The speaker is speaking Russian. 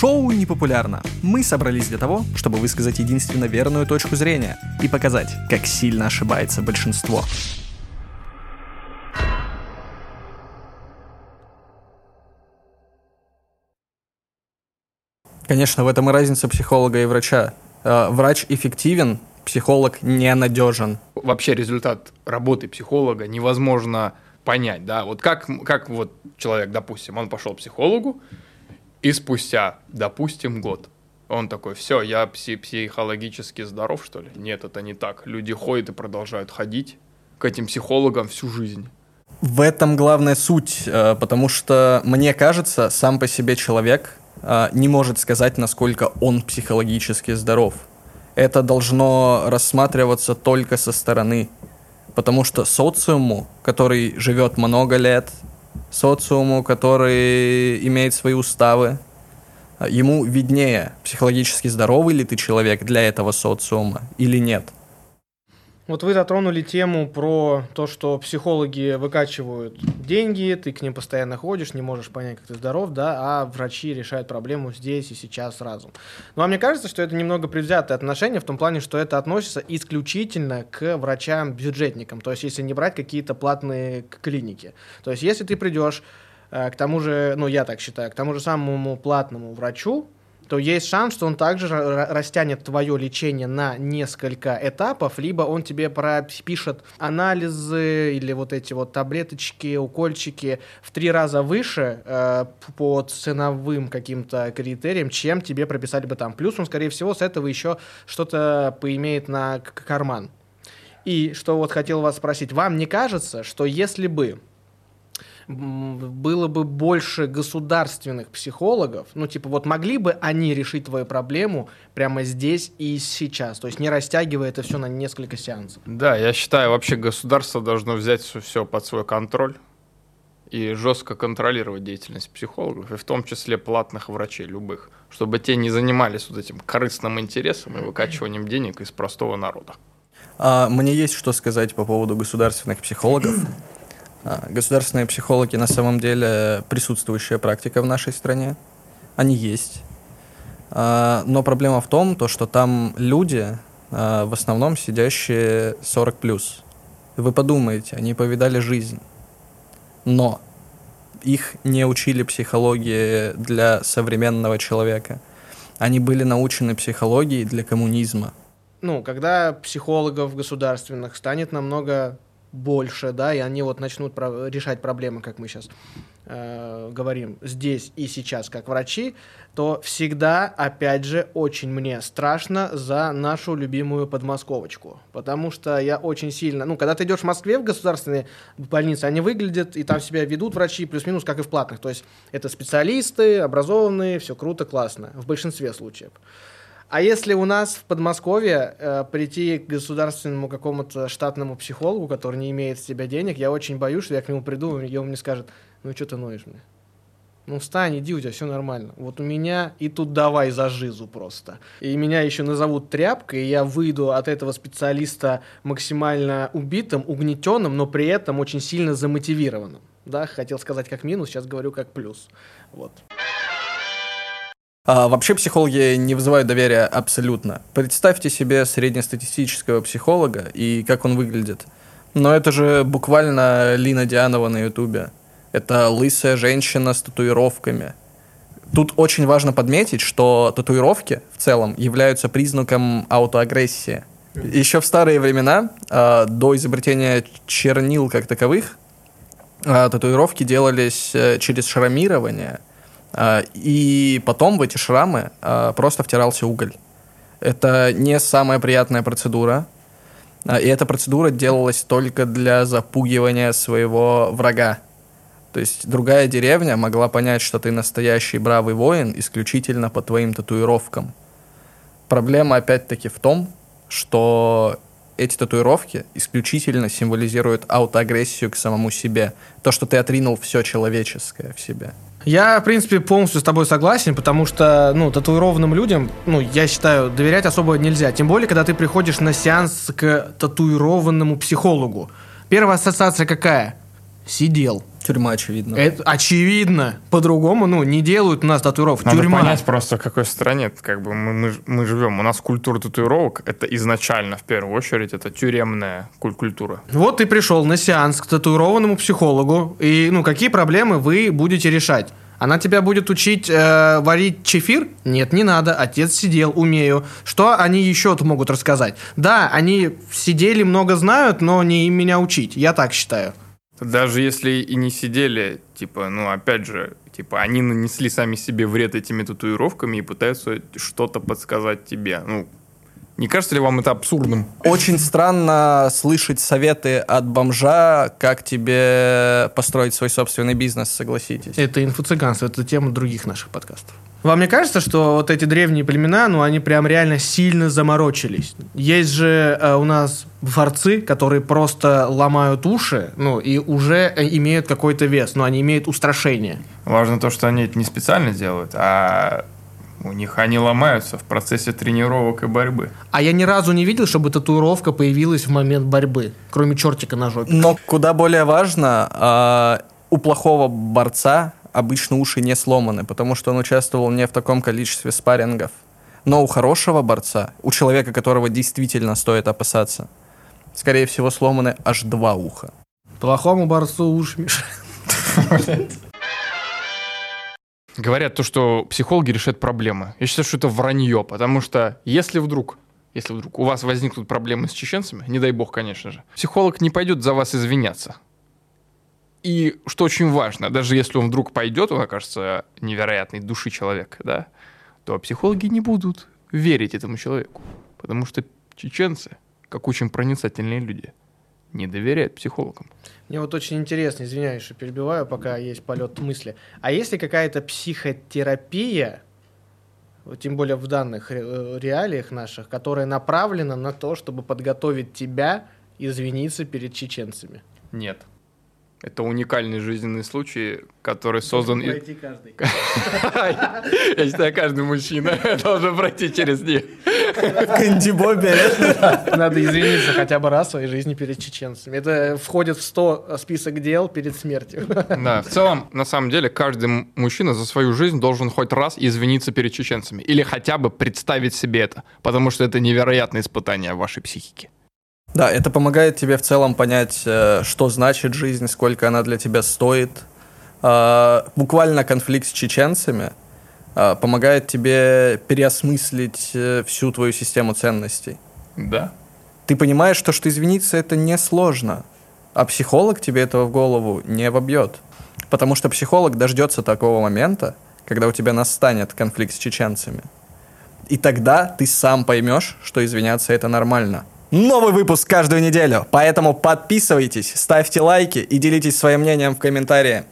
Шоу непопулярно. Мы собрались для того, чтобы высказать единственно верную точку зрения и показать, как сильно ошибается большинство. Конечно, в этом и разница психолога и врача. Э, Врач эффективен, психолог ненадежен. Вообще результат работы психолога невозможно понять, да, вот как, как вот человек, допустим, он пошел к психологу, и спустя, допустим, год, он такой, все, я пси психологически здоров, что ли? Нет, это не так. Люди ходят и продолжают ходить к этим психологам всю жизнь. В этом главная суть, э, потому что, мне кажется, сам по себе человек э, не может сказать, насколько он психологически здоров. Это должно рассматриваться только со стороны. Потому что социуму, который живет много лет, социуму, который имеет свои уставы, ему виднее, психологически здоровый ли ты человек для этого социума или нет. Вот вы затронули тему про то, что психологи выкачивают деньги, ты к ним постоянно ходишь, не можешь понять, как ты здоров, да, а врачи решают проблему здесь и сейчас сразу. Но мне кажется, что это немного предвзятое отношение в том плане, что это относится исключительно к врачам-бюджетникам, то есть если не брать какие-то платные клиники. То есть если ты придешь э, к тому же, ну я так считаю, к тому же самому платному врачу, то есть шанс, что он также растянет твое лечение на несколько этапов, либо он тебе пропишет анализы или вот эти вот таблеточки, укольчики в три раза выше э, по ценовым каким-то критериям, чем тебе прописали бы там. Плюс он, скорее всего, с этого еще что-то поимеет на карман. И что вот хотел вас спросить, вам не кажется, что если бы было бы больше государственных психологов, ну, типа, вот могли бы они решить твою проблему прямо здесь и сейчас, то есть не растягивая это все на несколько сеансов. Да, я считаю, вообще государство должно взять все под свой контроль и жестко контролировать деятельность психологов, и в том числе платных врачей, любых, чтобы те не занимались вот этим корыстным интересом и выкачиванием денег из простого народа. А, мне есть что сказать по поводу государственных психологов. А, государственные психологи на самом деле присутствующая практика в нашей стране. Они есть. А, но проблема в том, то, что там люди, а, в основном сидящие 40 плюс. Вы подумаете, они повидали жизнь. Но их не учили психологии для современного человека. Они были научены психологией для коммунизма. Ну, когда психологов государственных станет намного больше, да, и они вот начнут про- решать проблемы, как мы сейчас э, говорим, здесь и сейчас, как врачи, то всегда, опять же, очень мне страшно за нашу любимую подмосковочку, потому что я очень сильно, ну, когда ты идешь в Москве в государственные больницы, они выглядят и там себя ведут врачи плюс-минус, как и в платных, то есть это специалисты, образованные, все круто, классно, в большинстве случаев. А если у нас в Подмосковье э, прийти к государственному какому-то штатному психологу, который не имеет с себя денег, я очень боюсь, что я к нему приду, и он мне скажет, ну что ты ноешь мне? Ну встань, иди, у тебя все нормально. Вот у меня и тут давай за жизу просто. И меня еще назовут тряпкой, и я выйду от этого специалиста максимально убитым, угнетенным, но при этом очень сильно замотивированным. Да, хотел сказать как минус, сейчас говорю как плюс. Вот. А, вообще психологи не вызывают доверия абсолютно. Представьте себе среднестатистического психолога и как он выглядит. Но это же буквально Лина Дианова на ютубе. Это лысая женщина с татуировками. Тут очень важно подметить, что татуировки в целом являются признаком аутоагрессии. Еще в старые времена, э, до изобретения чернил как таковых, э, татуировки делались э, через шрамирование – а, и потом в эти шрамы а, просто втирался уголь. Это не самая приятная процедура. А, и эта процедура делалась только для запугивания своего врага. То есть другая деревня могла понять, что ты настоящий бравый воин исключительно по твоим татуировкам. Проблема опять-таки в том, что эти татуировки исключительно символизируют аутоагрессию к самому себе. То, что ты отринул все человеческое в себе. Я, в принципе, полностью с тобой согласен, потому что, ну, татуированным людям, ну, я считаю, доверять особо нельзя. Тем более, когда ты приходишь на сеанс к татуированному психологу. Первая ассоциация какая? Сидел. Тюрьма, очевидно. Это очевидно. По-другому, ну, не делают у нас татуировок. Надо Тюрьма. понять просто, в какой стране как бы мы, мы, мы живем. У нас культура татуировок, это изначально, в первую очередь, это тюремная куль- культура. Вот ты пришел на сеанс к татуированному психологу, и, ну, какие проблемы вы будете решать? Она тебя будет учить э, варить чефир? Нет, не надо. Отец сидел, умею. Что они еще могут рассказать? Да, они сидели, много знают, но не им меня учить. Я так считаю. Даже если и не сидели, типа, ну, опять же, типа, они нанесли сами себе вред этими татуировками и пытаются что-то подсказать тебе. Ну, не кажется ли вам это абсурдным? Очень странно слышать советы от бомжа, как тебе построить свой собственный бизнес, согласитесь. Это инфо-цыганство, это тема других наших подкастов. Вам не кажется, что вот эти древние племена, ну, они прям реально сильно заморочились? Есть же э, у нас борцы, которые просто ломают уши, ну, и уже э, имеют какой-то вес, но они имеют устрашение. Важно то, что они это не специально делают, а у них они ломаются в процессе тренировок и борьбы. А я ни разу не видел, чтобы татуировка появилась в момент борьбы, кроме чертика на жопе. Но куда более важно, а, у плохого борца обычно уши не сломаны, потому что он участвовал не в таком количестве спаррингов. Но у хорошего борца, у человека, которого действительно стоит опасаться, скорее всего, сломаны аж два уха. Плохому борцу уши мешают. Говорят то, что психологи решают проблемы. Я считаю, что это вранье, потому что если вдруг, если вдруг у вас возникнут проблемы с чеченцами, не дай бог, конечно же, психолог не пойдет за вас извиняться. И что очень важно, даже если он вдруг пойдет, он окажется невероятной души человека, да, то психологи не будут верить этому человеку, потому что чеченцы, как очень проницательные люди, не доверяют психологам. Мне вот очень интересно, извиняюсь, что перебиваю, пока есть полет мысли. А есть ли какая-то психотерапия, тем более в данных э, реалиях наших, которая направлена на то, чтобы подготовить тебя извиниться перед чеченцами? Нет. Это уникальный жизненный случай, который создан... Пройти каждый. Я считаю, каждый мужчина должен пройти через них. Кандибобе. Надо извиниться хотя бы раз в своей жизни перед чеченцами. Это входит в 100 список дел перед смертью. Да, в целом, на самом деле, каждый мужчина за свою жизнь должен хоть раз извиниться перед чеченцами. Или хотя бы представить себе это. Потому что это невероятное испытание вашей психики. Да, это помогает тебе в целом понять, э, что значит жизнь, сколько она для тебя стоит. А, Буквально конфликт с чеченцами а, помогает тебе переосмыслить э, всю твою систему ценностей. Да. Ты понимаешь, что, что извиниться это несложно, а психолог тебе этого в голову не вобьет. Потому что психолог дождется такого момента, когда у тебя настанет конфликт с чеченцами. И тогда ты сам поймешь, что извиняться это нормально. Новый выпуск каждую неделю, поэтому подписывайтесь, ставьте лайки и делитесь своим мнением в комментарии.